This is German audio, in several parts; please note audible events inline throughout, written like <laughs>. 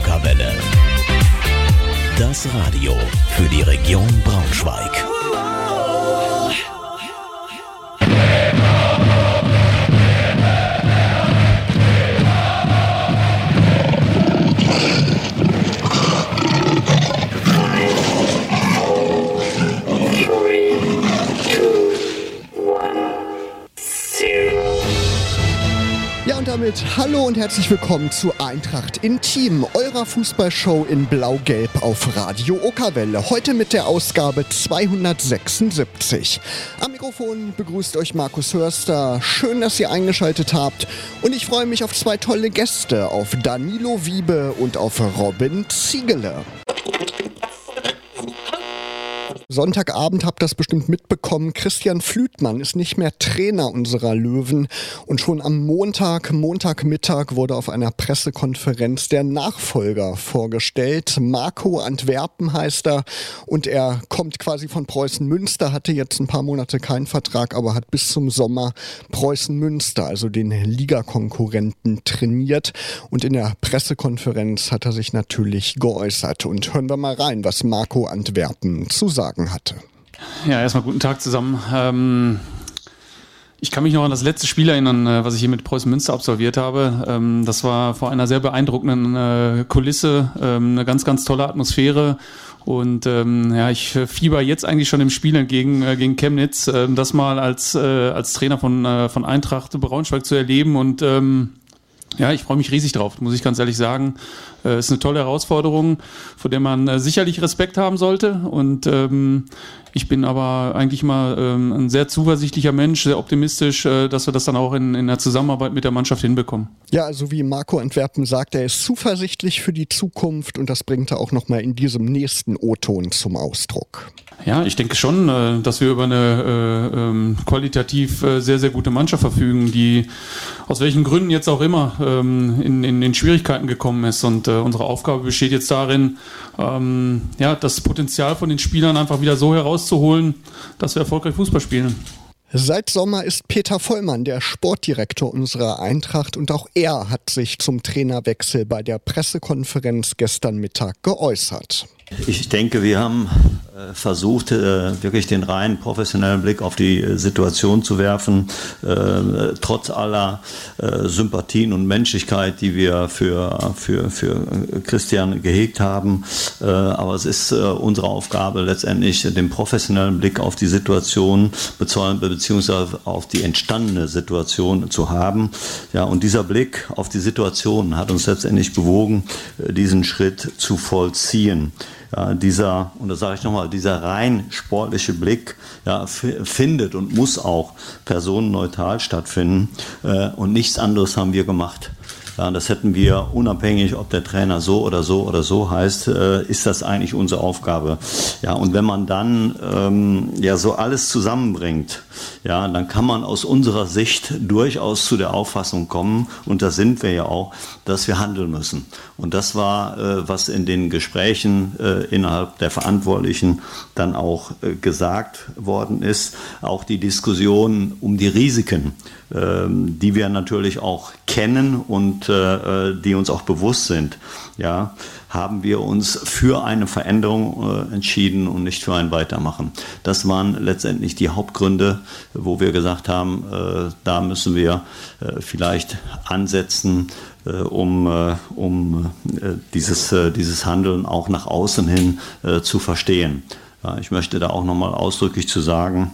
Okerwelle. Das Radio für die Region Braunschweig. Damit hallo und herzlich willkommen zu Eintracht Intim, eurer Fußballshow in Blau-Gelb auf Radio Okerwelle. Heute mit der Ausgabe 276. Am Mikrofon begrüßt euch Markus Hörster. Schön, dass ihr eingeschaltet habt. Und ich freue mich auf zwei tolle Gäste, auf Danilo Wiebe und auf Robin Ziegele. Sonntagabend habt ihr das bestimmt mitbekommen. Christian Flütmann ist nicht mehr Trainer unserer Löwen. Und schon am Montag, Montagmittag wurde auf einer Pressekonferenz der Nachfolger vorgestellt. Marco Antwerpen heißt er. Und er kommt quasi von Preußen Münster, hatte jetzt ein paar Monate keinen Vertrag, aber hat bis zum Sommer Preußen Münster, also den Ligakonkurrenten, trainiert. Und in der Pressekonferenz hat er sich natürlich geäußert. Und hören wir mal rein, was Marco Antwerpen zu sagen hatte. Ja, erstmal guten Tag zusammen. Ähm, ich kann mich noch an das letzte Spiel erinnern, äh, was ich hier mit Preußen Münster absolviert habe. Ähm, das war vor einer sehr beeindruckenden äh, Kulisse, ähm, eine ganz, ganz tolle Atmosphäre. Und ähm, ja, ich fieber jetzt eigentlich schon im Spiel entgegen äh, gegen Chemnitz, äh, das mal als, äh, als Trainer von, äh, von Eintracht Braunschweig zu erleben und ähm, ja, ich freue mich riesig drauf, muss ich ganz ehrlich sagen. Äh, ist eine tolle Herausforderung, vor der man äh, sicherlich Respekt haben sollte. Und ähm, ich bin aber eigentlich immer ähm, ein sehr zuversichtlicher Mensch, sehr optimistisch, äh, dass wir das dann auch in, in der Zusammenarbeit mit der Mannschaft hinbekommen. Ja, also wie Marco Antwerpen sagt, er ist zuversichtlich für die Zukunft und das bringt er auch nochmal in diesem nächsten O-Ton zum Ausdruck. Ja, ich denke schon, äh, dass wir über eine äh, ähm, qualitativ äh, sehr, sehr gute Mannschaft verfügen, die aus welchen Gründen jetzt auch immer ähm, in, in, in Schwierigkeiten gekommen ist. Und unsere Aufgabe besteht jetzt darin, ähm, ja, das Potenzial von den Spielern einfach wieder so herauszuholen, dass wir erfolgreich Fußball spielen. Seit Sommer ist Peter Vollmann der Sportdirektor unserer Eintracht und auch er hat sich zum Trainerwechsel bei der Pressekonferenz gestern Mittag geäußert. Ich denke, wir haben äh, versucht, äh, wirklich den rein professionellen Blick auf die äh, Situation zu werfen, trotz aller Sympathien und Menschlichkeit, die wir für, für, für Christian gehegt haben. Aber es ist unsere Aufgabe, letztendlich den professionellen Blick auf die Situation beziehungsweise auf die entstandene Situation zu haben. Ja, und dieser Blick auf die Situation hat uns letztendlich bewogen, diesen Schritt zu vollziehen ja, dieser, und das sage ich nochmal, dieser rein sportliche Blick ja, findet und muss auch personenneutral stattfinden. Äh, und nichts anderes haben wir gemacht. Ja, das hätten wir unabhängig, ob der Trainer so oder so oder so heißt, äh, ist das eigentlich unsere Aufgabe. Ja, und wenn man dann ähm, ja so alles zusammenbringt, ja, dann kann man aus unserer Sicht durchaus zu der Auffassung kommen, und da sind wir ja auch, dass wir handeln müssen. Und das war, äh, was in den Gesprächen äh, innerhalb der Verantwortlichen dann auch äh, gesagt worden ist. Auch die Diskussion um die Risiken, ähm, die wir natürlich auch kennen und äh, die uns auch bewusst sind. Ja, haben wir uns für eine Veränderung äh, entschieden und nicht für ein Weitermachen. Das waren letztendlich die Hauptgründe, wo wir gesagt haben, äh, da müssen wir äh, vielleicht ansetzen, äh, um, äh, um dieses, dieses Handeln auch nach außen hin zu verstehen. Ja, ich möchte da auch nochmal ausdrücklich zu sagen,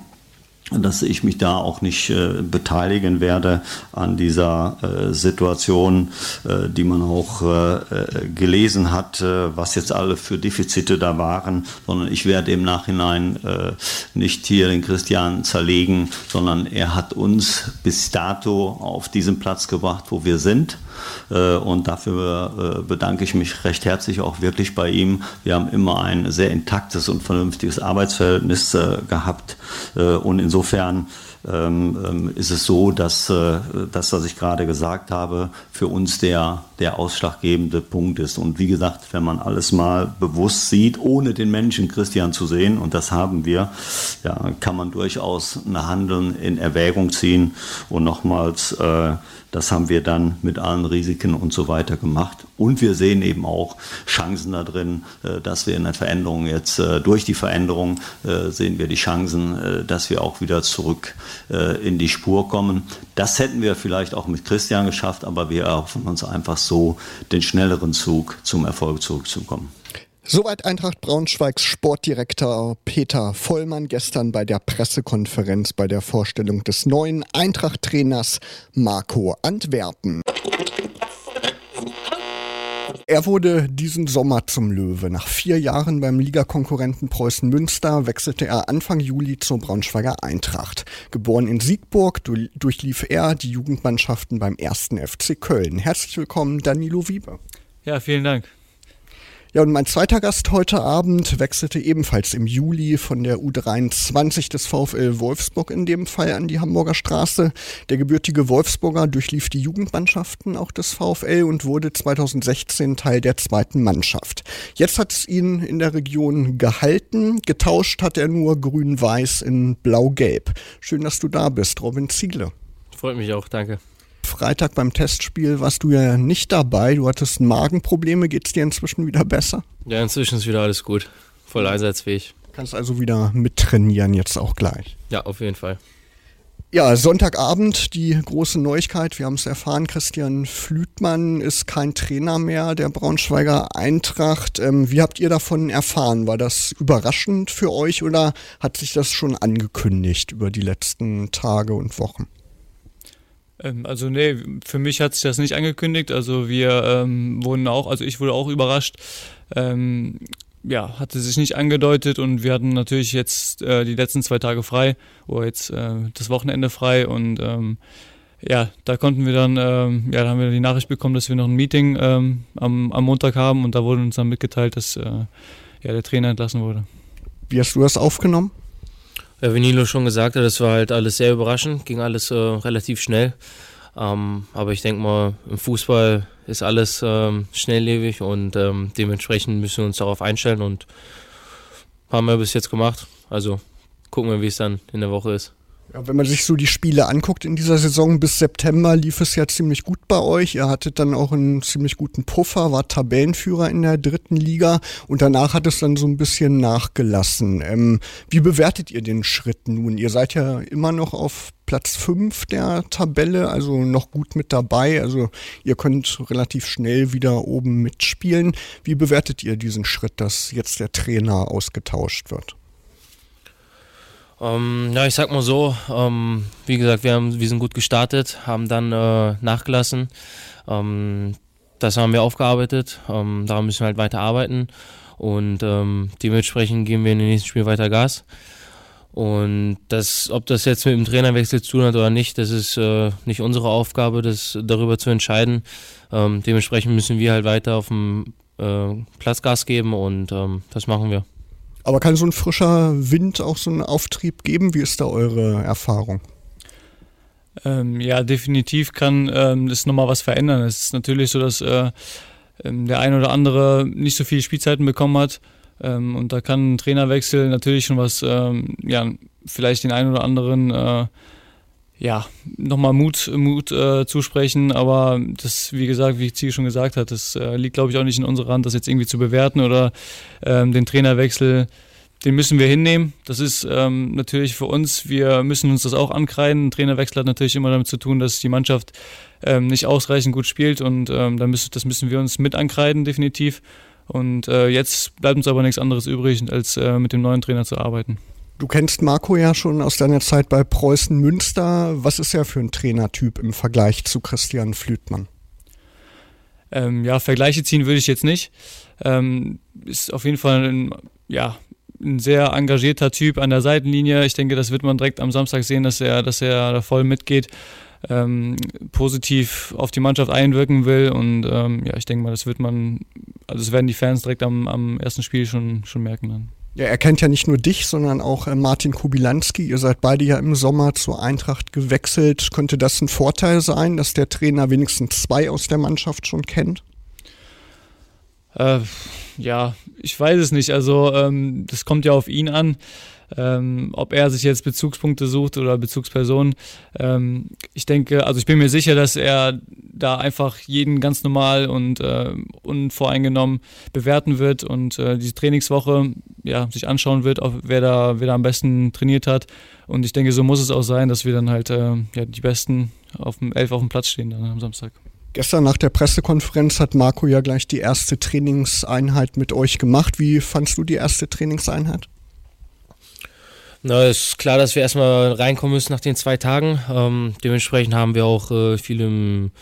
dass ich mich da auch nicht äh, beteiligen werde an dieser äh, Situation, äh, die man auch äh, äh, gelesen hat, äh, was jetzt alle für Defizite da waren, sondern ich werde im Nachhinein nicht hier den Christian zerlegen, sondern er hat uns bis dato auf diesen Platz gebracht, wo wir sind. Und dafür bedanke ich mich recht herzlich auch wirklich bei ihm. Wir haben immer ein sehr intaktes und vernünftiges Arbeitsverhältnis gehabt und insofern insofern ähm, ähm, ist es so, dass äh, das, was ich gerade gesagt habe, für uns der, der ausschlaggebende Punkt ist. Und wie gesagt, wenn man alles mal bewusst sieht, ohne den Menschen Christian zu sehen, und das haben wir, ja, kann man durchaus ein Handeln in Erwägung ziehen. Und nochmals, äh, das haben wir dann mit allen Risiken und so weiter gemacht. Und wir sehen eben auch Chancen da drin, äh, dass wir in der Veränderung jetzt, äh, durch die Veränderung äh, sehen wir die Chancen, dass wir auch wieder zurück in die Spur kommen. Das hätten wir vielleicht auch mit Christian geschafft, aber wir erhoffen uns einfach so den schnelleren Zug zum Erfolg zurückzukommen. Soweit Eintracht Braunschweigs Sportdirektor Peter Vollmann gestern bei der Pressekonferenz bei der Vorstellung des neuen Eintracht-Trainers Marco Antwerpen. Er wurde diesen Sommer zum Löwe. Nach vier Jahren beim Ligakonkurrenten Preußen Münster wechselte er Anfang Juli zur Braunschweiger Eintracht. Geboren in Siegburg durchlief er die Jugendmannschaften beim ersten FC Köln. Herzlich willkommen, Danilo Wiebe. Ja, vielen Dank. Ja, und mein zweiter Gast heute Abend wechselte ebenfalls im Juli von der U23 des VfL Wolfsburg in dem Fall an die Hamburger Straße. Der gebürtige Wolfsburger durchlief die Jugendmannschaften auch des VfL und wurde 2016 Teil der zweiten Mannschaft. Jetzt hat es ihn in der Region gehalten. Getauscht hat er nur grün-weiß in blau-gelb. Schön, dass du da bist, Robin Ziegler. Freut mich auch, danke. Freitag beim Testspiel warst du ja nicht dabei. Du hattest Magenprobleme. Geht es dir inzwischen wieder besser? Ja, inzwischen ist wieder alles gut. Voll einsatzfähig. Kannst also wieder mittrainieren jetzt auch gleich. Ja, auf jeden Fall. Ja, Sonntagabend die große Neuigkeit. Wir haben es erfahren, Christian Flütmann ist kein Trainer mehr der Braunschweiger Eintracht. Ähm, wie habt ihr davon erfahren? War das überraschend für euch oder hat sich das schon angekündigt über die letzten Tage und Wochen? Ähm, also nee, für mich hat sich das nicht angekündigt. Also wir ähm, wurden auch, also ich wurde auch überrascht. Ähm, ja, hatte sich nicht angedeutet und wir hatten natürlich jetzt äh, die letzten zwei Tage frei oder jetzt äh, das Wochenende frei und ähm, ja, da konnten wir dann, ähm, ja, da haben wir die Nachricht bekommen, dass wir noch ein Meeting ähm, am, am Montag haben und da wurde uns dann mitgeteilt, dass äh, ja, der Trainer entlassen wurde. Wie hast du das aufgenommen? Ja, wie Nilo schon gesagt hat, das war halt alles sehr überraschend, ging alles äh, relativ schnell. Ähm, aber ich denke mal, im Fußball ist alles ähm, schnelllebig und ähm, dementsprechend müssen wir uns darauf einstellen und haben wir bis jetzt gemacht. Also gucken wir, wie es dann in der Woche ist. Ja, wenn man sich so die Spiele anguckt in dieser Saison bis September, lief es ja ziemlich gut bei euch. Ihr hattet dann auch einen ziemlich guten Puffer, war Tabellenführer in der dritten Liga und danach hat es dann so ein bisschen nachgelassen. Ähm, wie bewertet ihr den Schritt nun? Ihr seid ja immer noch auf Platz 5 der Tabelle, also noch gut mit dabei. Also ihr könnt relativ schnell wieder oben mitspielen. Wie bewertet ihr diesen Schritt, dass jetzt der Trainer ausgetauscht wird? Ähm, ja, ich sag mal so, ähm, wie gesagt, wir, haben, wir sind gut gestartet, haben dann äh, nachgelassen. Ähm, das haben wir aufgearbeitet, ähm, daran müssen wir halt weiter arbeiten und ähm, dementsprechend geben wir in den nächsten Spiel weiter Gas. Und das, ob das jetzt mit dem Trainerwechsel zu tun hat oder nicht, das ist äh, nicht unsere Aufgabe, das darüber zu entscheiden. Ähm, dementsprechend müssen wir halt weiter auf dem äh, Platz Gas geben und das machen wir. Aber kann so ein frischer Wind auch so einen Auftrieb geben? Wie ist da eure Erfahrung? Ähm, ja, definitiv kann ähm, das nochmal was verändern. Es ist natürlich so, dass äh, ähm, der ein oder andere nicht so viele Spielzeiten bekommen hat. Ähm, und da kann ein Trainerwechsel natürlich schon was, ähm, ja, vielleicht den einen oder anderen äh, ja, nochmal Mut, Mut äh, zusprechen, aber das, wie gesagt, wie Ziege schon gesagt hat, das äh, liegt, glaube ich, auch nicht in unserer Hand, das jetzt irgendwie zu bewerten oder ähm, den Trainerwechsel, den müssen wir hinnehmen. Das ist ähm, natürlich für uns, wir müssen uns das auch ankreiden. Ein Trainerwechsel hat natürlich immer damit zu tun, dass die Mannschaft ähm, nicht ausreichend gut spielt und ähm, da müssen, das müssen wir uns mit ankreiden, definitiv. Und äh, jetzt bleibt uns aber nichts anderes übrig, als äh, mit dem neuen Trainer zu arbeiten. Du kennst Marco ja schon aus deiner Zeit bei Preußen Münster. Was ist er für ein Trainertyp im Vergleich zu Christian Flütmann? Ähm, ja, Vergleiche ziehen würde ich jetzt nicht. Ähm, ist auf jeden Fall ein, ja, ein sehr engagierter Typ an der Seitenlinie. Ich denke, das wird man direkt am Samstag sehen, dass er, dass er da voll mitgeht, ähm, positiv auf die Mannschaft einwirken will. Und ähm, ja, ich denke mal, das wird man, also das werden die Fans direkt am, am ersten Spiel schon, schon merken dann. Ja, er kennt ja nicht nur dich, sondern auch äh, Martin Kubilanski. Ihr seid beide ja im Sommer zur Eintracht gewechselt. Könnte das ein Vorteil sein, dass der Trainer wenigstens zwei aus der Mannschaft schon kennt? Äh, ja, ich weiß es nicht. Also ähm, das kommt ja auf ihn an. Ähm, ob er sich jetzt Bezugspunkte sucht oder Bezugspersonen. Ähm, ich denke, also ich bin mir sicher, dass er da einfach jeden ganz normal und äh, unvoreingenommen bewerten wird und äh, diese Trainingswoche ja, sich anschauen wird, wer da, wer da am besten trainiert hat. Und ich denke, so muss es auch sein, dass wir dann halt äh, ja, die Besten auf dem Elf auf dem Platz stehen dann am Samstag. Gestern nach der Pressekonferenz hat Marco ja gleich die erste Trainingseinheit mit euch gemacht. Wie fandst du die erste Trainingseinheit? Na, ist klar, dass wir erstmal reinkommen müssen nach den zwei Tagen. Ähm, dementsprechend haben wir auch äh, viel im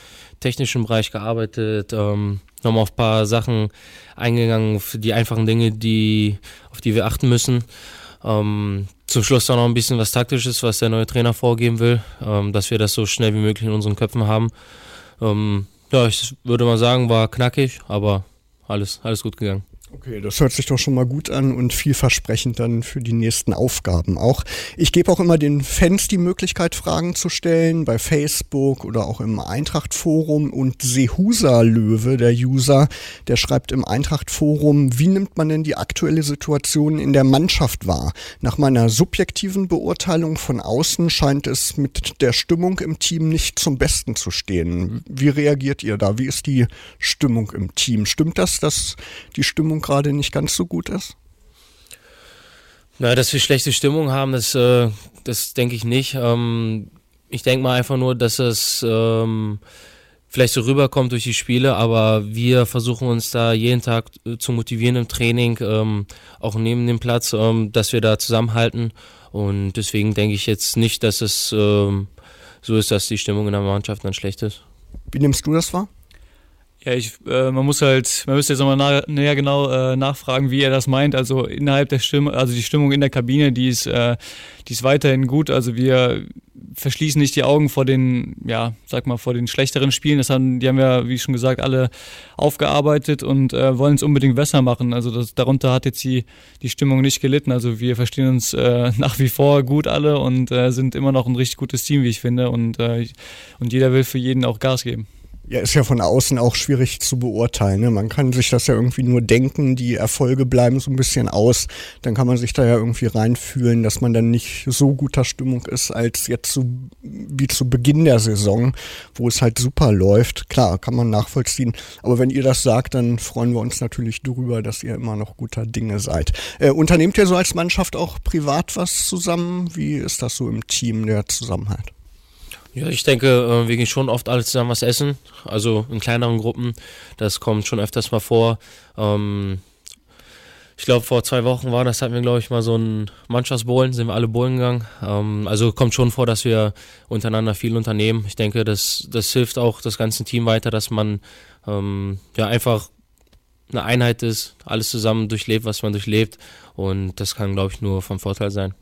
technischen Bereich gearbeitet, ähm, nochmal auf ein paar Sachen eingegangen, die einfachen Dinge, die, auf die wir achten müssen. Ähm, zum Schluss auch noch ein bisschen was Taktisches, was der neue Trainer vorgeben will, ähm, dass wir das so schnell wie möglich in unseren Köpfen haben. Ähm, ja, ich würde mal sagen, war knackig, aber alles, alles gut gegangen. Okay, das hört sich doch schon mal gut an und vielversprechend dann für die nächsten Aufgaben auch. Ich gebe auch immer den Fans die Möglichkeit, Fragen zu stellen, bei Facebook oder auch im Eintracht-Forum. Und Sehusa Löwe, der User, der schreibt im Eintracht-Forum, wie nimmt man denn die aktuelle Situation in der Mannschaft wahr? Nach meiner subjektiven Beurteilung von außen scheint es mit der Stimmung im Team nicht zum Besten zu stehen. Wie reagiert ihr da? Wie ist die Stimmung im Team? Stimmt das, dass die Stimmung gerade nicht ganz so gut ist? Na, dass wir schlechte Stimmung haben, das, äh, das denke ich nicht. Ähm, ich denke mal einfach nur, dass es ähm, vielleicht so rüberkommt durch die Spiele, aber wir versuchen uns da jeden Tag äh, zu motivieren im Training, ähm, auch neben dem Platz, ähm, dass wir da zusammenhalten. Und deswegen denke ich jetzt nicht, dass es ähm, so ist, dass die Stimmung in der Mannschaft dann schlecht ist. Wie nimmst du das wahr? Ja, ich, äh, man muss halt, man müsste jetzt nochmal näher genau äh, nachfragen, wie er das meint. Also innerhalb der Stimme, also die Stimmung in der Kabine, die ist, äh, die ist weiterhin gut. Also wir verschließen nicht die Augen vor den, ja, sag mal, vor den schlechteren Spielen. Das haben, die haben wir, wie schon gesagt, alle aufgearbeitet und äh, wollen es unbedingt besser machen. Also das, darunter hat jetzt die, die Stimmung nicht gelitten. Also wir verstehen uns äh, <laughs> nach wie vor gut alle und äh, sind immer noch ein richtig gutes Team, wie ich finde. Und, äh, und jeder will für jeden auch Gas geben. Ja, ist ja von außen auch schwierig zu beurteilen. Ne? Man kann sich das ja irgendwie nur denken, die Erfolge bleiben so ein bisschen aus. Dann kann man sich da ja irgendwie reinfühlen, dass man dann nicht so guter Stimmung ist, als jetzt so wie zu Beginn der Saison, wo es halt super läuft. Klar, kann man nachvollziehen. Aber wenn ihr das sagt, dann freuen wir uns natürlich darüber, dass ihr immer noch guter Dinge seid. Äh, unternehmt ihr so als Mannschaft auch privat was zusammen? Wie ist das so im Team, der Zusammenhalt? Ja, ich denke, äh, wir gehen schon oft alle zusammen was essen, also in kleineren Gruppen. Das kommt schon öfters mal vor. Ähm, ich glaube, vor zwei Wochen war das, hatten wir, glaube ich, mal so ein Mannschaftsbowlen, sind wir alle bowlen gegangen. Ähm, also kommt schon vor, dass wir untereinander viel unternehmen. Ich denke, das, das hilft auch das ganze Team weiter, dass man ähm, ja einfach eine Einheit ist, alles zusammen durchlebt, was man durchlebt. Und das kann, glaube ich, nur vom Vorteil sein.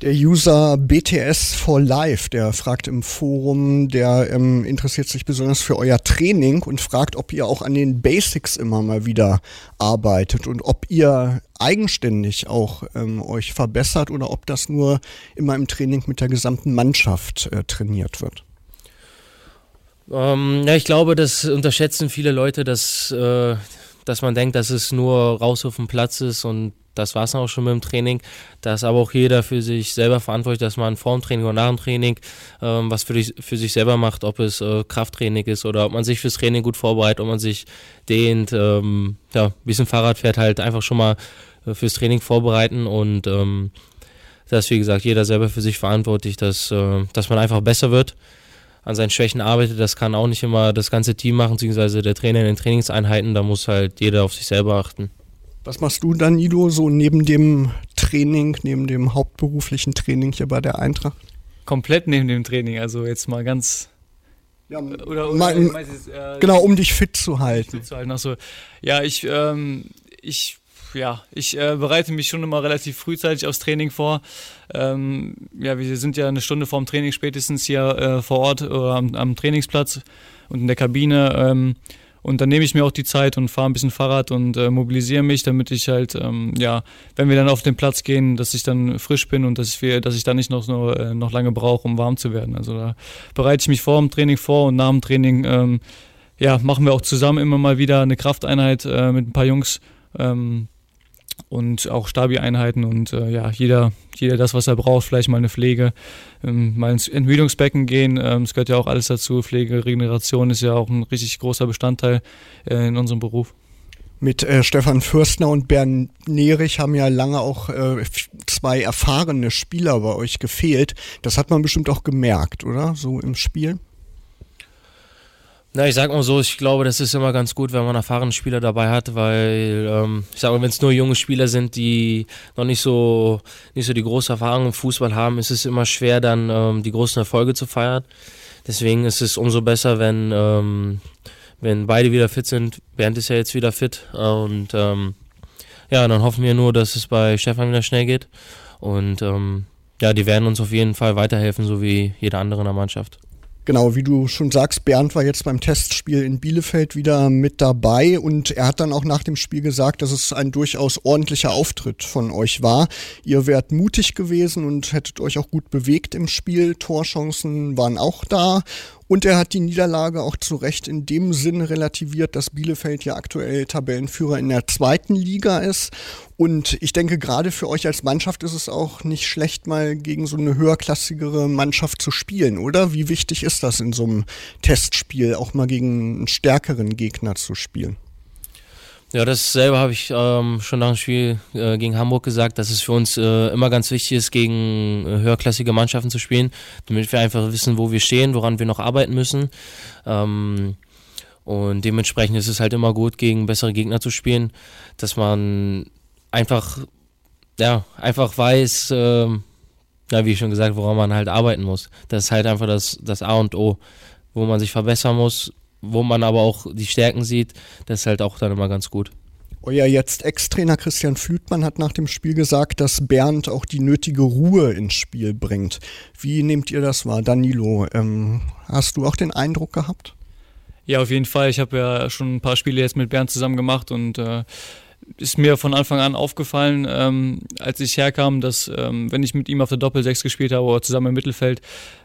Der User BTS for Life, der fragt im Forum, der ähm, interessiert sich besonders für euer Training und fragt, ob ihr auch an den Basics immer mal wieder arbeitet und ob ihr eigenständig auch ähm, euch verbessert oder ob das nur immer im Training mit der gesamten Mannschaft äh, trainiert wird. Ähm, ja, ich glaube, das unterschätzen viele Leute, dass, äh, dass man denkt, dass es nur raus auf dem Platz ist und das war es auch schon mit dem Training. Da ist aber auch jeder für sich selber verantwortlich, dass man vor dem Training oder nach dem Training ähm, was für, dich, für sich selber macht, ob es äh, Krafttraining ist oder ob man sich fürs Training gut vorbereitet, ob man sich dehnt, ähm, ja, ein bisschen Fahrrad fährt, halt einfach schon mal äh, fürs Training vorbereiten und ähm, da ist wie gesagt jeder selber für sich verantwortlich, dass, äh, dass man einfach besser wird an seinen Schwächen arbeitet. Das kann auch nicht immer das ganze Team machen, beziehungsweise der Trainer in den Trainingseinheiten. Da muss halt jeder auf sich selber achten. Was machst du dann, Ido, so neben dem Training, neben dem hauptberuflichen Training hier bei der Eintracht? Komplett neben dem Training, also jetzt mal ganz. Ja, oder, oder mein, jetzt, äh, genau, um dich fit zu halten. Fit zu halten. Ach Ja, ich, ähm, ich, ja, ich äh, bereite mich schon immer relativ frühzeitig aufs Training vor. Ähm, ja, wir sind ja eine Stunde vorm Training spätestens hier äh, vor Ort oder am, am, Trainingsplatz und in der Kabine. Ähm, Und dann nehme ich mir auch die Zeit und fahre ein bisschen Fahrrad und äh, mobilisiere mich, damit ich halt, ähm, ja, wenn wir dann auf den Platz gehen, dass ich dann frisch bin und dass ich, dass ich dann nicht noch, noch, äh, noch lange brauche, um warm zu werden. Also da bereite ich mich vor dem Training vor und nach dem Training ähm, ja, machen wir auch zusammen immer mal wieder eine Krafteinheit äh, mit ein paar Jungs. Ähm, und auch Stabi-Einheiten und äh, ja, jeder, jeder das, was er braucht, vielleicht mal eine Pflege, ähm, mal ins Entmüdungsbecken gehen, ähm, das gehört ja auch alles dazu. Pflege, Regeneration ist ja auch ein richtig großer Bestandteil äh, in unserem Beruf. Mit äh, Stefan Fürstner und Bernd Nerich haben ja lange auch äh, zwei erfahrene Spieler bei euch gefehlt. Das hat man bestimmt auch gemerkt, oder? So im Spiel? Na, ich sag mal so, ich glaube, das ist immer ganz gut, wenn man erfahrene Spieler dabei hat, weil ähm, ich sage mal, wenn es nur junge Spieler sind, die noch nicht so nicht so die große Erfahrung im Fußball haben, ist es immer schwer, dann ähm, die großen Erfolge zu feiern. Deswegen ist es umso besser, wenn ähm, wenn beide wieder fit sind. Bernd ist ja jetzt wieder fit und ähm, ja, dann hoffen wir nur, dass es bei Stefan wieder schnell geht und ähm, ja, die werden uns auf jeden Fall weiterhelfen, so wie jeder andere in der Mannschaft. Genau, wie du schon sagst, Bernd war jetzt beim Testspiel in Bielefeld wieder mit dabei und er hat dann auch nach dem Spiel gesagt, dass es ein durchaus ordentlicher Auftritt von euch war. Ihr wärt mutig gewesen und hättet euch auch gut bewegt im Spiel. Torchancen waren auch da und er hat die Niederlage auch zu Recht in dem Sinne relativiert, dass Bielefeld ja aktuell Tabellenführer in der zweiten Liga ist. Und ich denke, gerade für euch als Mannschaft ist es auch nicht schlecht, mal gegen so eine höherklassigere Mannschaft zu spielen, oder? Wie wichtig ist das in so einem Testspiel, auch mal gegen einen stärkeren Gegner zu spielen? Ja, das selber habe ich ähm, schon nach dem Spiel äh, gegen Hamburg gesagt, dass es für uns äh, immer ganz wichtig ist, gegen äh, höherklassige Mannschaften zu spielen, damit wir einfach wissen, wo wir stehen, woran wir noch arbeiten müssen. Ähm, und dementsprechend ist es halt immer gut, gegen bessere Gegner zu spielen, dass man einfach, ja, einfach weiß, äh, ja, wie schon gesagt, woran man halt arbeiten muss. Das ist halt einfach das, das A und O, wo man sich verbessern muss, wo man aber auch die Stärken sieht, das ist halt auch dann immer ganz gut. Euer jetzt Ex-Trainer Christian Flütmann hat nach dem Spiel gesagt, dass Bernd auch die nötige Ruhe ins Spiel bringt. Wie nehmt ihr das wahr? Danilo, ähm, hast du auch den Eindruck gehabt? Ja, auf jeden Fall. Ich habe ja schon ein paar Spiele jetzt mit Bernd zusammen gemacht und äh, ist mir von Anfang an aufgefallen, ähm, als ich herkam, dass ähm, wenn ich mit ihm auf der Doppelsechs gespielt habe oder zusammen im Mittelfeld,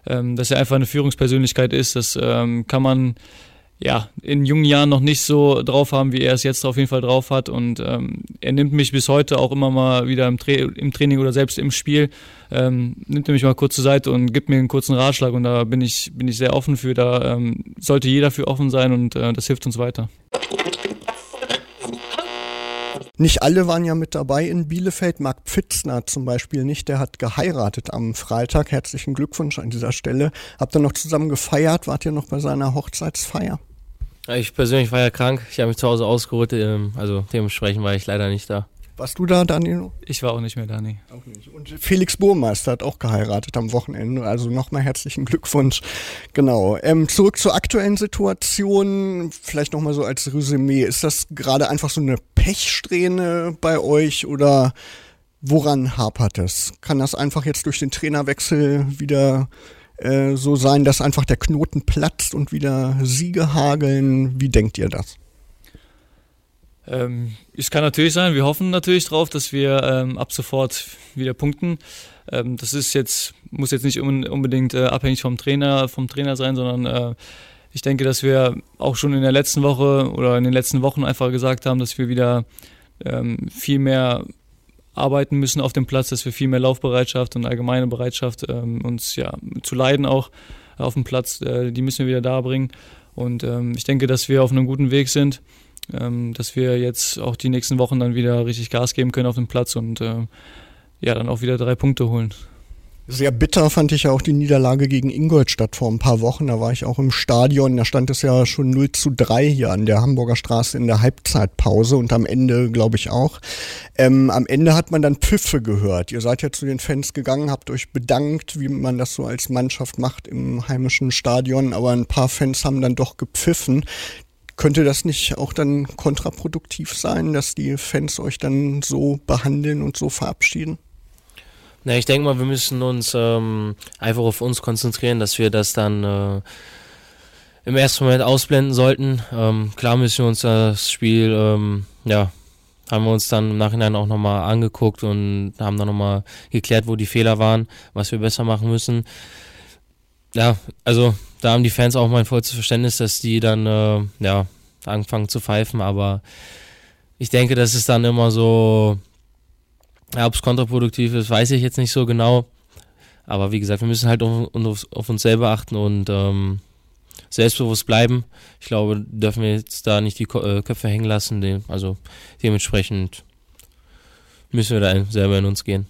ähm, dass er einfach eine Führungspersönlichkeit ist. Das ähm, kann man ja, in jungen Jahren noch nicht so drauf haben, wie er es jetzt auf jeden Fall drauf hat. Und ähm, er nimmt mich bis heute auch immer mal wieder im, Tra im Training oder selbst im Spiel, ähm, nimmt er mich mal kurz zur Seite und gibt mir einen kurzen Ratschlag. Und da bin ich, bin ich sehr offen für. Da ähm, sollte jeder für offen sein und äh, das hilft uns weiter. Nicht alle waren ja mit dabei in Bielefeld. Marc Pfitzner zum Beispiel nicht. Der hat geheiratet am Freitag. Herzlichen Glückwunsch an dieser Stelle. Habt ihr noch zusammen gefeiert? Wart ihr noch bei seiner Hochzeitsfeier? Ich persönlich war ja krank. Ich habe mich zu Hause ausgeruht. Ähm, also dementsprechend war ich leider nicht da. Warst du da, Danilo? Ich war auch nicht mehr da, nee. Auch nicht. Und Felix Burmeister hat auch geheiratet am Wochenende. Also nochmal herzlichen Glückwunsch. Genau. Ähm, zurück zur aktuellen Situation. Vielleicht nochmal so als Resümee. Ist das gerade einfach so eine Pechsträhne bei euch oder woran hapert es? Kann das einfach jetzt durch den Trainerwechsel wieder äh, so sein, dass einfach der Knoten platzt und wieder Siege hageln? Wie denkt ihr das? Ähm, es kann natürlich sein, wir hoffen natürlich drauf, dass wir ähm, ab sofort wieder punkten. Ähm, das ist jetzt, muss jetzt nicht unbedingt äh, abhängig vom Trainer, vom Trainer sein, sondern äh, ich denke, dass wir auch schon in der letzten Woche oder in den letzten Wochen einfach gesagt haben, dass wir wieder ähm, viel mehr arbeiten müssen auf dem Platz, dass wir viel mehr Laufbereitschaft und allgemeine Bereitschaft ähm, uns ja zu leiden auch auf dem Platz, äh, die müssen wir wieder da bringen. Und ähm, ich denke, dass wir auf einem guten Weg sind ähm, dass wir jetzt auch die nächsten Wochen dann wieder richtig Gas geben können auf dem Platz und äh, ja, dann auch wieder drei Punkte holen. Sehr bitter fand ich ja auch die Niederlage gegen Ingolstadt vor ein paar Wochen. Da war ich auch im Stadion. Da stand es ja schon 0 zu 3 hier an der Hamburger Straße in der Halbzeitpause und am Ende, glaube ich, auch. Ähm, am Ende hat man dann Pfiffe gehört. Ihr seid ja zu den Fans gegangen, habt euch bedankt, wie man das so als Mannschaft macht im heimischen Stadion. Aber ein paar Fans haben dann doch gepfiffen. Könnte das nicht auch dann kontraproduktiv sein, dass die Fans euch dann so behandeln und so verabschieden? Na, ich denke mal, wir müssen uns ähm, einfach auf uns konzentrieren, dass wir das dann äh, im ersten Moment ausblenden sollten. Ähm, klar müssen wir uns das Spiel, ähm, ja, haben wir uns dann im Nachhinein auch nochmal angeguckt und haben dann nochmal geklärt, wo die Fehler waren, was wir besser machen müssen. Ja, also da haben die Fans auch mein vollstes Verständnis, dass die dann äh, ja, anfangen zu pfeifen, aber ich denke, das ist dann immer so, ja, ob es kontraproduktiv ist, weiß ich jetzt nicht so genau. Aber wie gesagt, wir müssen halt auf, auf uns selber achten und ähm, selbstbewusst bleiben. Ich glaube, dürfen wir jetzt da nicht die äh, Köpfe hängen lassen. Also dementsprechend müssen wir da selber in uns gehen.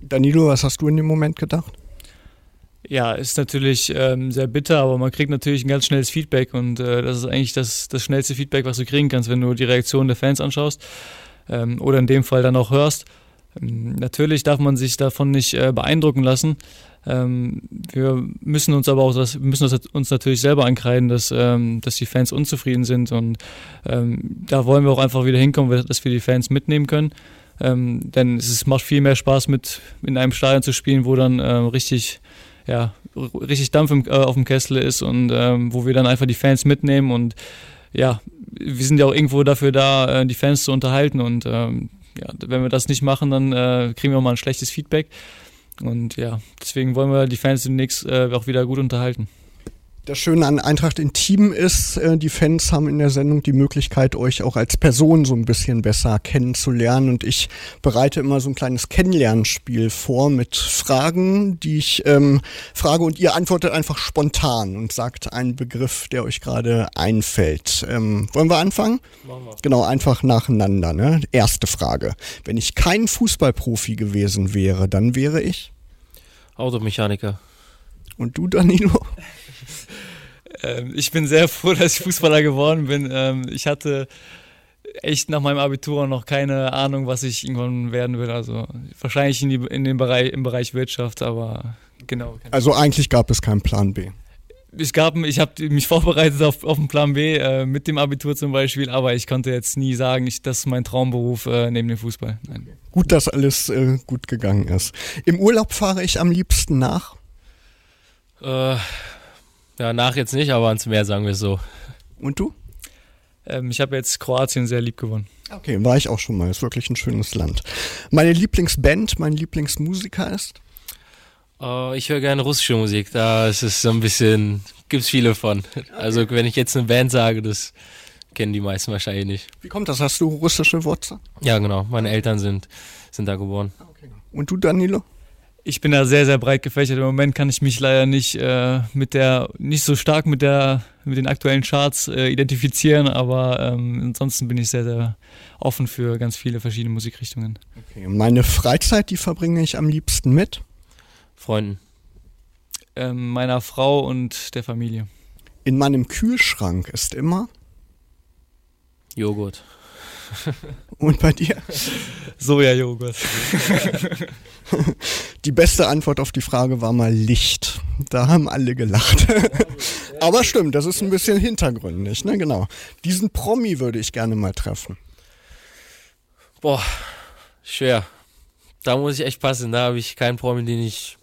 Danilo, was hast du in dem Moment gedacht? Ja, ist natürlich ähm, sehr bitter, aber man kriegt natürlich ein ganz schnelles Feedback und äh, das ist eigentlich das, das schnellste Feedback, was du kriegen kannst, wenn du die Reaktion der Fans anschaust ähm, oder in dem Fall dann auch hörst. Ähm, natürlich darf man sich davon nicht äh, beeindrucken lassen. Ähm, wir müssen uns aber auch das, müssen uns natürlich selber ankreiden, dass, ähm, dass die Fans unzufrieden sind und ähm, da wollen wir auch einfach wieder hinkommen, dass wir die Fans mitnehmen können. Denn es macht viel mehr Spaß, mit in einem Stadion zu spielen, wo dann richtig, ja, richtig Dampf im, äh, auf dem Kessel ist und ähm, wo wir dann einfach die Fans mitnehmen und ja, wir sind ja auch irgendwo dafür da, äh, die Fans zu unterhalten und ähm, ja, wenn wir das nicht machen, dann äh, kriegen wir auch mal ein schlechtes Feedback. Und ja, deswegen wollen wir die Fans demnächst äh, auch wieder gut unterhalten. Das Schöne an Eintracht Intim ist, äh, die Fans haben in der Sendung die Möglichkeit, euch auch als Person so ein bisschen besser kennenzulernen. Und ich bereite immer so ein kleines Kennenlernspiel vor mit Fragen, die ich ähm, frage und ihr antwortet einfach spontan und sagt einen Begriff, der euch gerade einfällt. Ähm, wollen wir anfangen? Machen wir. Genau, einfach nacheinander. Ne? Erste Frage. Wenn ich kein Fußballprofi gewesen wäre, dann wäre ich? Automechaniker. Und du, Danilo? <laughs> Ähm, ich bin sehr <laughs> froh, dass ich Fußballer geworden bin. Ähm, ich hatte echt nach meinem Abitur noch keine Ahnung, was ich irgendwann werden will. Also wahrscheinlich in, die, in den Bereich, im Bereich Wirtschaft, aber genau. Also eigentlich gab es keinen Plan B. Gab, ich habe mich vorbereitet auf, auf den Plan B äh, mit dem Abitur zum Beispiel, aber ich konnte jetzt nie sagen, ich, das ist mein Traumberuf äh, neben dem Fußball. Nein. Gut, dass alles äh, gut gegangen ist. Im Urlaub fahre ich am liebsten nach. Ja, nach jetzt nicht, aber ans Meer sagen wir es so. Und du? Ähm, ich habe jetzt Kroatien sehr lieb gewonnen. Okay, war ich auch schon mal. Ist wirklich ein schönes Land. Meine Lieblingsband, mein Lieblingsmusiker ist? Uh, ich höre gerne russische Musik. Da ist es so ein bisschen, gibt es viele von. Also wenn ich jetzt eine Band sage, das kennen die meisten wahrscheinlich nicht. Wie kommt das? Hast du russische Wurzeln? Ja, genau. Meine Eltern sind, sind da geboren. Okay. Und du, Danilo? Ich bin da sehr, sehr breit gefächert. Im Moment kann ich mich leider nicht äh, mit der, nicht so stark mit der, mit den aktuellen Charts äh, identifizieren, aber ähm, ansonsten bin ich sehr, sehr offen für ganz viele verschiedene Musikrichtungen. Okay. Meine Freizeit, die verbringe ich am liebsten mit? Freunden. Ähm, meiner Frau und der Familie. In meinem Kühlschrank ist immer Joghurt. <laughs> Und bei dir? Sojajoghurt. <laughs> Die beste Antwort auf die Frage war mal Licht. Da haben alle gelacht. <laughs> Aber stimmt, das ist ein bisschen hintergründig, ne? Genau. Diesen Promi würde ich gerne mal treffen. Boah, schwer. Da muss ich echt passen. Da habe ich keinen Promi, den ich,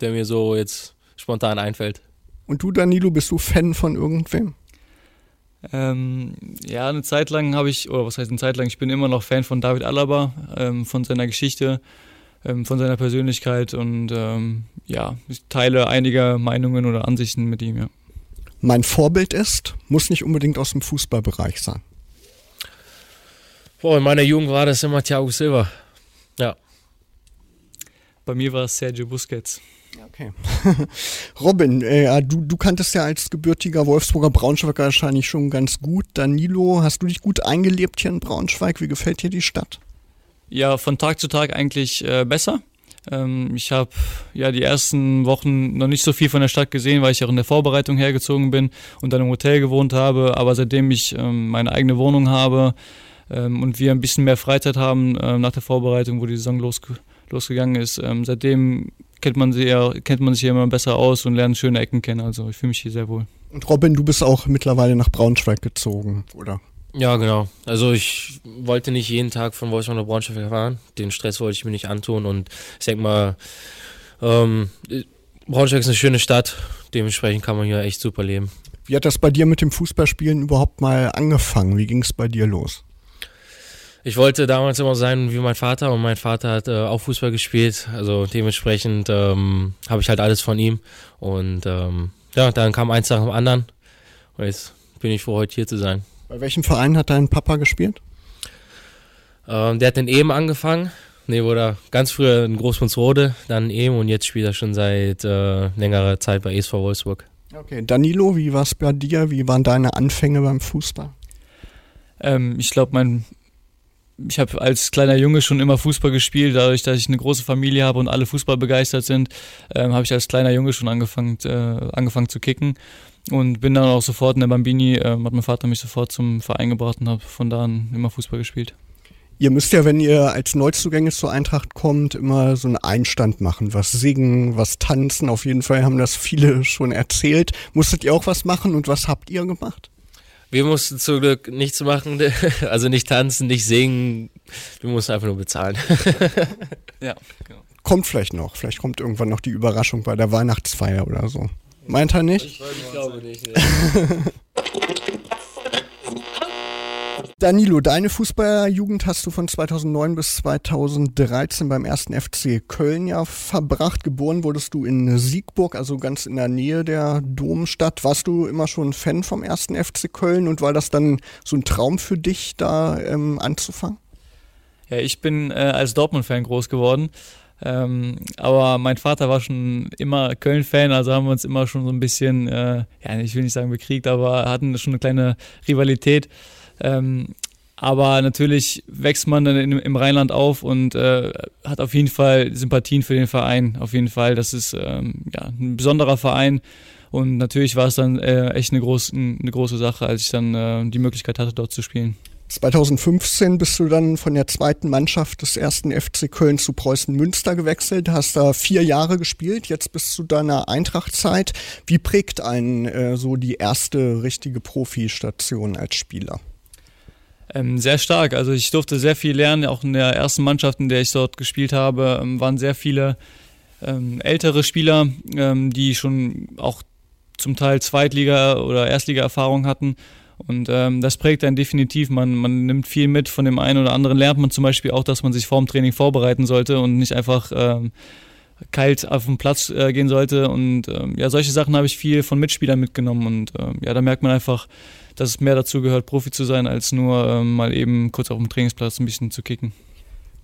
der mir so jetzt spontan einfällt. Und du, Danilo, bist du Fan von irgendwem? Ähm, ja, eine Zeit lang habe ich, oder was heißt eine Zeit lang, ich bin immer noch Fan von David Alaba, ähm, von seiner Geschichte, ähm, von seiner Persönlichkeit und ähm, ja, ich teile einige Meinungen oder Ansichten mit ihm, ja. Mein Vorbild ist, muss nicht unbedingt aus dem Fußballbereich sein. Boah, in meiner Jugend war das immer Thiago Silva. Ja. Bei mir war es Sergio Busquets. Okay. <laughs> Robin, äh, du, du kanntest ja als gebürtiger Wolfsburger Braunschweiger wahrscheinlich schon ganz gut. Danilo, hast du dich gut eingelebt hier in Braunschweig? Wie gefällt dir die Stadt? Ja, von Tag zu Tag eigentlich äh, besser. Ähm, ich habe ja die ersten Wochen noch nicht so viel von der Stadt gesehen, weil ich auch in der Vorbereitung hergezogen bin und dann im Hotel gewohnt habe. Aber seitdem ich ähm, meine eigene Wohnung habe ähm, und wir ein bisschen mehr Freizeit haben äh, nach der Vorbereitung, wo die Saison losge losgegangen ist, ähm, seitdem kennt man, sie ja, kennt man sich ja immer besser aus und lernt schöne Ecken kennen. Also ich fühle mich hier sehr wohl. Und Robin, du bist auch mittlerweile nach Braunschweig gezogen, oder? Ja, genau. Also ich wollte nicht jeden Tag von Wolfsburg nach Braunschweig fahren. Den Stress wollte ich mir nicht antun und ich denke mal, ähm, Braunschweig ist eine schöne Stadt. Dementsprechend kann man hier echt super leben. Wie hat das bei dir mit dem Fußballspielen überhaupt mal angefangen? Wie ging es bei dir los? Ich wollte damals immer sein wie mein Vater und mein Vater hat äh, auch Fußball gespielt. Also dementsprechend ähm, habe ich halt alles von ihm. Und ähm, ja, dann kam eins nach dem anderen. Und jetzt bin ich froh, heute hier zu sein. Bei welchem Verein hat dein Papa gespielt? Ähm, der hat in Ehm angefangen. Nee, wurde ganz früher in Großmundsrode, dann in Ehm und jetzt spielt er schon seit äh, längerer Zeit bei ESV Wolfsburg. Okay, Danilo, wie war es bei dir? Wie waren deine Anfänge beim Fußball? Ähm, ich glaube, mein ich habe als kleiner Junge schon immer Fußball gespielt, dadurch, dass ich eine große Familie habe und alle Fußball begeistert sind, ähm, habe ich als kleiner Junge schon angefangen, äh, angefangen zu kicken und bin dann auch sofort in der Bambini, äh, hat mein Vater mich sofort zum Verein gebracht und habe von da an immer Fußball gespielt. Ihr müsst ja, wenn ihr als Neuzugänge zur Eintracht kommt, immer so einen Einstand machen, was singen, was tanzen. Auf jeden Fall haben das viele schon erzählt. Musstet ihr auch was machen und was habt ihr gemacht? Wir mussten zum Glück nichts machen, <laughs> also nicht tanzen, nicht singen. Wir mussten einfach nur bezahlen. <laughs> ja, genau. Kommt vielleicht noch. Vielleicht kommt irgendwann noch die Überraschung bei der Weihnachtsfeier oder so. Meint er nicht? Ich, ich glaube nicht. Ne. <laughs> Danilo, deine Fußballjugend hast du von 2009 bis 2013 beim ersten FC Köln ja verbracht. Geboren wurdest du in Siegburg, also ganz in der Nähe der Domstadt. Warst du immer schon Fan vom ersten FC Köln und war das dann so ein Traum für dich, da ähm, anzufangen? Ja, ich bin äh, als Dortmund-Fan groß geworden. Ähm, aber mein Vater war schon immer Köln-Fan, also haben wir uns immer schon so ein bisschen, äh, ja, ich will nicht sagen bekriegt, aber hatten schon eine kleine Rivalität. Ähm, aber natürlich wächst man dann in, im Rheinland auf und äh, hat auf jeden Fall Sympathien für den Verein. Auf jeden Fall, das ist ähm, ja, ein besonderer Verein. Und natürlich war es dann äh, echt eine, groß, eine große Sache, als ich dann äh, die Möglichkeit hatte, dort zu spielen. 2015 bist du dann von der zweiten Mannschaft des ersten FC Köln zu Preußen Münster gewechselt, hast da vier Jahre gespielt, jetzt bist du deiner Eintrachtzeit. Wie prägt einen äh, so die erste richtige Profistation als Spieler? Ähm, sehr stark. Also ich durfte sehr viel lernen, auch in der ersten Mannschaft, in der ich dort gespielt habe, ähm, waren sehr viele ähm, ältere Spieler, ähm, die schon auch zum Teil Zweitliga- oder Erstliga-Erfahrung hatten. Und ähm, das prägt einen definitiv. Man, man nimmt viel mit von dem einen oder anderen. Lernt man zum Beispiel auch, dass man sich vorm Training vorbereiten sollte und nicht einfach ähm, kalt auf den Platz äh, gehen sollte. Und ähm, ja, solche Sachen habe ich viel von Mitspielern mitgenommen. Und ähm, ja, da merkt man einfach, dass es mehr dazu gehört, Profi zu sein, als nur ähm, mal eben kurz auf dem Trainingsplatz ein bisschen zu kicken.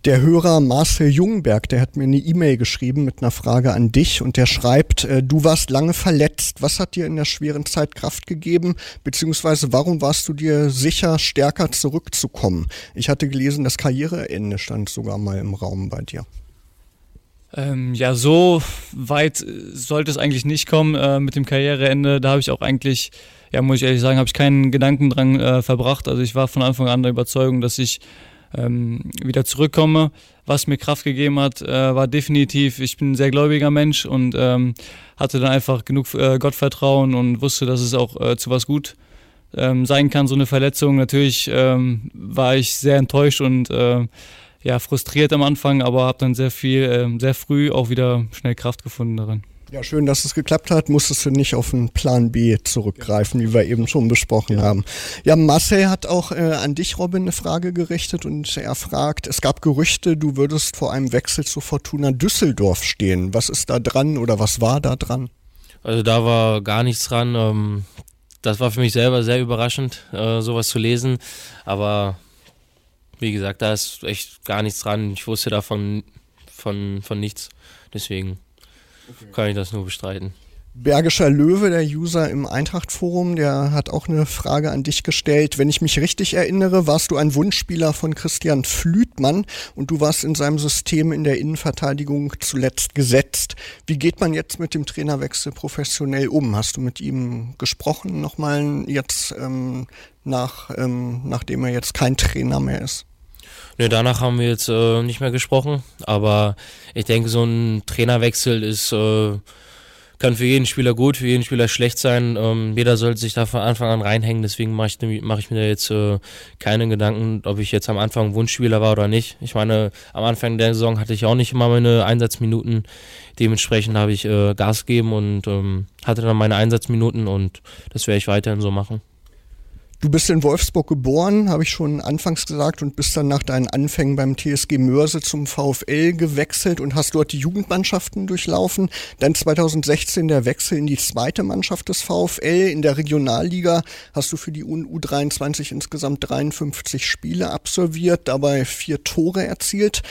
Der Hörer Marcel Jungberg, der hat mir eine E-Mail geschrieben mit einer Frage an dich und der schreibt, äh, du warst lange verletzt. Was hat dir in der schweren Zeit Kraft gegeben? Beziehungsweise warum warst du dir sicher, stärker zurückzukommen? Ich hatte gelesen, das Karriereende stand sogar mal im Raum bei dir. Ähm, ja, so weit sollte es eigentlich nicht kommen äh, mit dem Karriereende. Da habe ich auch eigentlich ja, muss ich ehrlich sagen, habe ich keinen Gedanken dran äh, verbracht. Also ich war von Anfang an der Überzeugung, dass ich ähm, wieder zurückkomme. Was mir Kraft gegeben hat, äh, war definitiv, ich bin ein sehr gläubiger Mensch und ähm, hatte dann einfach genug äh, Gottvertrauen und wusste, dass es auch äh, zu was gut ähm, sein kann, so eine Verletzung. Natürlich ähm, war ich sehr enttäuscht und äh, ja, frustriert am Anfang, aber habe dann sehr viel, äh, sehr früh auch wieder schnell Kraft gefunden darin. Ja, schön, dass es geklappt hat. Musstest du nicht auf einen Plan B zurückgreifen, wie wir eben schon besprochen ja. haben. Ja, Marcel hat auch äh, an dich, Robin, eine Frage gerichtet und er fragt, es gab Gerüchte, du würdest vor einem Wechsel zu Fortuna Düsseldorf stehen. Was ist da dran oder was war da dran? Also da war gar nichts dran. Ähm, das war für mich selber sehr überraschend, äh, sowas zu lesen. Aber wie gesagt, da ist echt gar nichts dran. Ich wusste davon von, von nichts. Deswegen okay. kann ich das nur bestreiten. Bergischer Löwe, der User im Eintracht-Forum, der hat auch eine Frage an dich gestellt. Wenn ich mich richtig erinnere, warst du ein Wunschspieler von Christian Flütmann und du warst in seinem System in der Innenverteidigung zuletzt gesetzt. Wie geht man jetzt mit dem Trainerwechsel professionell um? Hast du mit ihm gesprochen nochmal jetzt ähm, nach, ähm, nachdem er jetzt kein Trainer mehr ist? Ne, danach haben wir jetzt äh, nicht mehr gesprochen, aber ich denke, so ein Trainerwechsel ist äh, kann für jeden Spieler gut, für jeden Spieler schlecht sein. Ähm, jeder sollte sich da von Anfang an reinhängen. Deswegen mache ich, mach ich mir da jetzt äh, keine Gedanken, ob ich jetzt am Anfang Wunschspieler war oder nicht. Ich meine, am Anfang der Saison hatte ich auch nicht immer meine Einsatzminuten. Dementsprechend habe ich äh, Gas gegeben und ähm, hatte dann meine Einsatzminuten und das werde ich weiterhin so machen. Du bist in Wolfsburg geboren, habe ich schon anfangs gesagt, und bist dann nach deinen Anfängen beim TSG Mörse zum VfL gewechselt und hast dort die Jugendmannschaften durchlaufen. Dann 2016 der Wechsel in die zweite Mannschaft des VfL. In der Regionalliga hast du für die U23 insgesamt 53 Spiele absolviert, dabei vier Tore erzielt.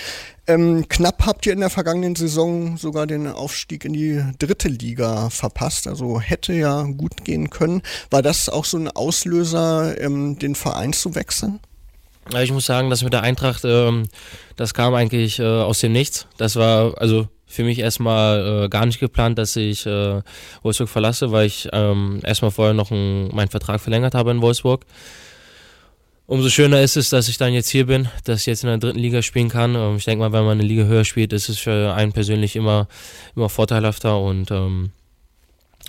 Ähm, knapp habt ihr in der vergangenen Saison sogar den Aufstieg in die dritte Liga verpasst. Also hätte ja gut gehen können. War das auch so ein Auslöser, ähm, den Verein zu wechseln? Ich muss sagen, dass mit der Eintracht, ähm, das kam eigentlich äh, aus dem Nichts. Das war also für mich erstmal äh, gar nicht geplant, dass ich äh, Wolfsburg verlasse, weil ich ähm, erstmal vorher noch einen, meinen Vertrag verlängert habe in Wolfsburg. Umso schöner ist es, dass ich dann jetzt hier bin, dass ich jetzt in der dritten Liga spielen kann. Ähm, ich denke mal, wenn man eine Liga höher spielt, ist es für einen persönlich immer, immer vorteilhafter. Und ähm,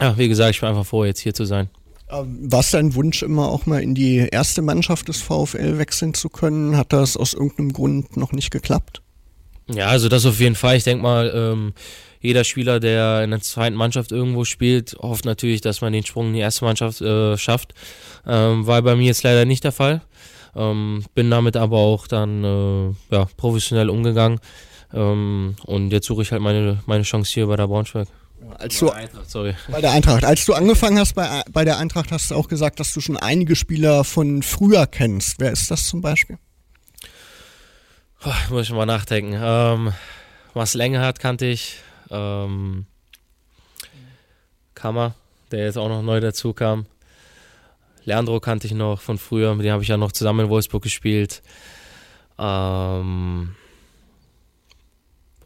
ja, wie gesagt, ich bin einfach froh, jetzt hier zu sein. Ähm, war es dein Wunsch, immer auch mal in die erste Mannschaft des VfL wechseln zu können? Hat das aus irgendeinem Grund noch nicht geklappt? Ja, also das auf jeden Fall. Ich denke mal, ähm, jeder Spieler, der in der zweiten Mannschaft irgendwo spielt, hofft natürlich, dass man den Sprung in die erste Mannschaft äh, schafft. Ähm, war bei mir jetzt leider nicht der Fall. Ähm, bin damit aber auch dann äh, ja, professionell umgegangen. Ähm, und jetzt suche ich halt meine, meine Chance hier bei der Braunschweig. Als du, Eintracht, sorry. Bei der Eintracht. Als du angefangen hast bei, bei der Eintracht, hast du auch gesagt, dass du schon einige Spieler von früher kennst. Wer ist das zum Beispiel? Puh, muss ich mal nachdenken. Ähm, was länger hat, kannte ich. Ähm, Kammer, der jetzt auch noch neu dazu kam. Leandro kannte ich noch von früher, mit dem habe ich ja noch zusammen in Wolfsburg gespielt. Ähm,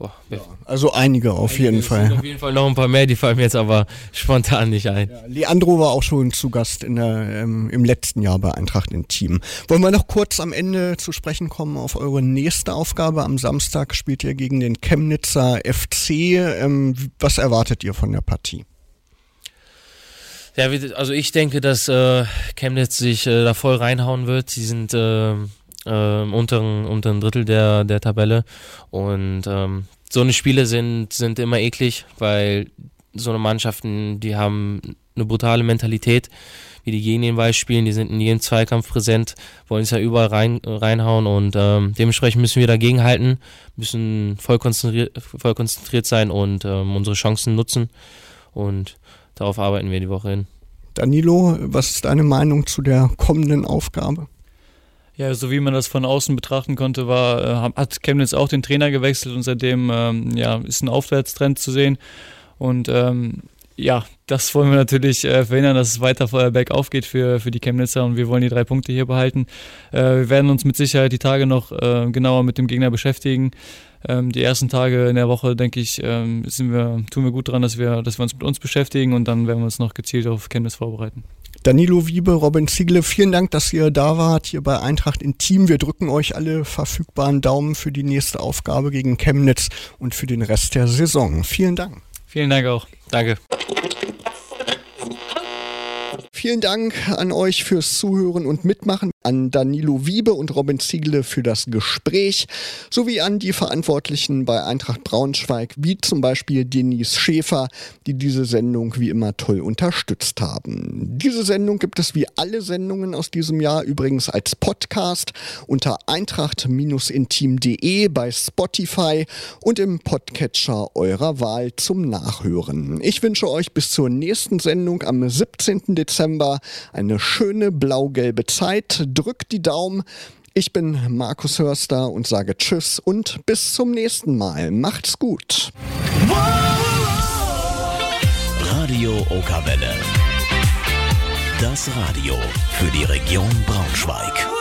boah, ja, also einige auf einige, jeden Fall. Auf jeden Fall noch ein paar mehr, die fallen mir jetzt aber spontan nicht ein. Ja, Leandro war auch schon zu Gast in der, ähm, im letzten Jahr bei Eintracht im Team. Wollen wir noch kurz am Ende zu sprechen kommen auf eure nächste Aufgabe? Am Samstag spielt ihr gegen den Chemnitzer FC. Ähm, was erwartet ihr von der Partie? Ja, also ich denke, dass äh, Chemnitz sich äh, da voll reinhauen wird. Sie sind äh, äh, im unteren, unteren Drittel der, der Tabelle und ähm, so eine Spiele sind, sind immer eklig, weil so eine Mannschaften, die haben eine brutale Mentalität, wie die gegen den Ball spielen, die sind in jedem Zweikampf präsent, wollen es ja überall rein, reinhauen und ähm, dementsprechend müssen wir dagegen halten, müssen voll konzentriert, voll konzentriert sein und ähm, unsere Chancen nutzen und darauf arbeiten wir die Woche hin. Danilo, was ist deine Meinung zu der kommenden Aufgabe? Ja, so wie man das von außen betrachten konnte, war, äh, hat Chemnitz auch den Trainer gewechselt und seitdem ähm, ja, ist ein Aufwärtstrend zu sehen. Und ähm, ja, das wollen wir natürlich äh, verhindern, dass es weiter bergauf geht für, für die Chemnitzer und wir wollen die drei Punkte hier behalten. Äh, wir werden uns mit Sicherheit die Tage noch äh, genauer mit dem Gegner beschäftigen. Ähm, die ersten Tage in der Woche, denke ich, ähm, sind wir, tun wir gut daran, dass wir, dass wir uns mit uns beschäftigen und dann werden wir uns noch gezielt auf Chemnitz vorbereiten. Danilo Wiebe, Robin Ziegle, vielen Dank, dass ihr da wart hier bei Eintracht in Team. Wir drücken euch alle verfügbaren Daumen für die nächste Aufgabe gegen Chemnitz und für den Rest der Saison. Vielen Dank. Vielen Dank auch. Danke. Vielen Dank an euch fürs Zuhören und Mitmachen, an Danilo Wiebe und Robin Ziegle für das Gespräch, sowie an die Verantwortlichen bei Eintracht Braunschweig, wie zum Beispiel Denise Schäfer, die diese Sendung wie immer toll unterstützt haben. Diese Sendung gibt es wie alle Sendungen aus diesem Jahr übrigens als Podcast unter eintracht-intim.de bei Spotify und im Podcatcher eurer Wahl zum Nachhören. Ich wünsche euch bis zur nächsten Sendung am 17. Dezember Dezember eine schöne blau-gelbe Zeit. Drückt die Daumen. Ich bin Markus Hörster und sage Tschüss und bis zum nächsten Mal. Macht's gut. Radio Okawelle. Das Radio für die Region Braunschweig.